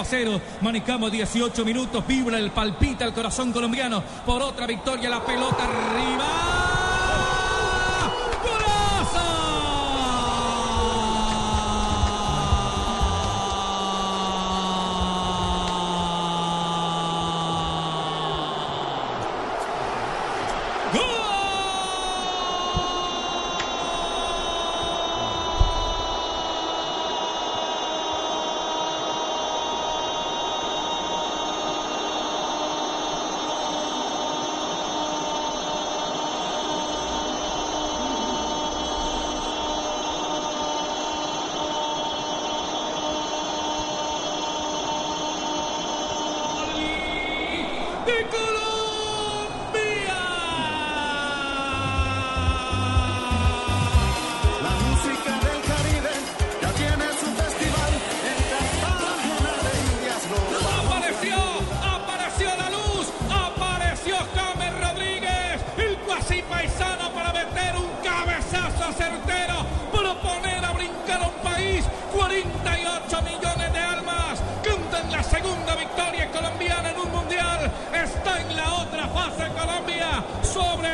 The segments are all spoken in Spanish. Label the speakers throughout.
Speaker 1: A 0, manejamos 18 minutos, vibra el palpita el corazón colombiano por otra victoria, la pelota arriba. De Colombia.
Speaker 2: La música del Caribe ya tiene su festival en Cartagena de Indias
Speaker 1: Apareció, apareció la luz, apareció James Rodríguez, el cuasi paisano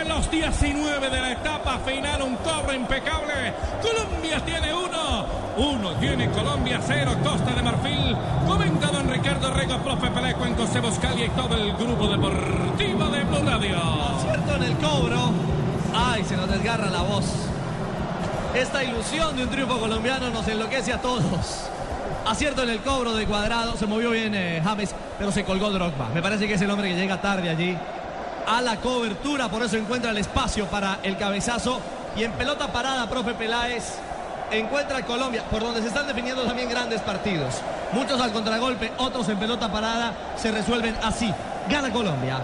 Speaker 1: Los 19 de la etapa final, un cobro impecable. Colombia tiene uno. Uno tiene Colombia, cero Costa de Marfil. Comenta don Ricardo Rego, profe Peleco en José Boscalia y todo el grupo deportivo de Blue Radio.
Speaker 3: En el cobro. Ay, se nos desgarra la voz. Esta ilusión de un triunfo colombiano nos enloquece a todos. Acierto en el cobro de cuadrado. Se movió bien eh, James, pero se colgó Drogba. Me parece que es el hombre que llega tarde allí a la cobertura. Por eso encuentra el espacio para el cabezazo. Y en pelota parada, profe Peláez encuentra a Colombia, por donde se están definiendo también grandes partidos. Muchos al contragolpe, otros en pelota parada. Se resuelven así. Gana Colombia.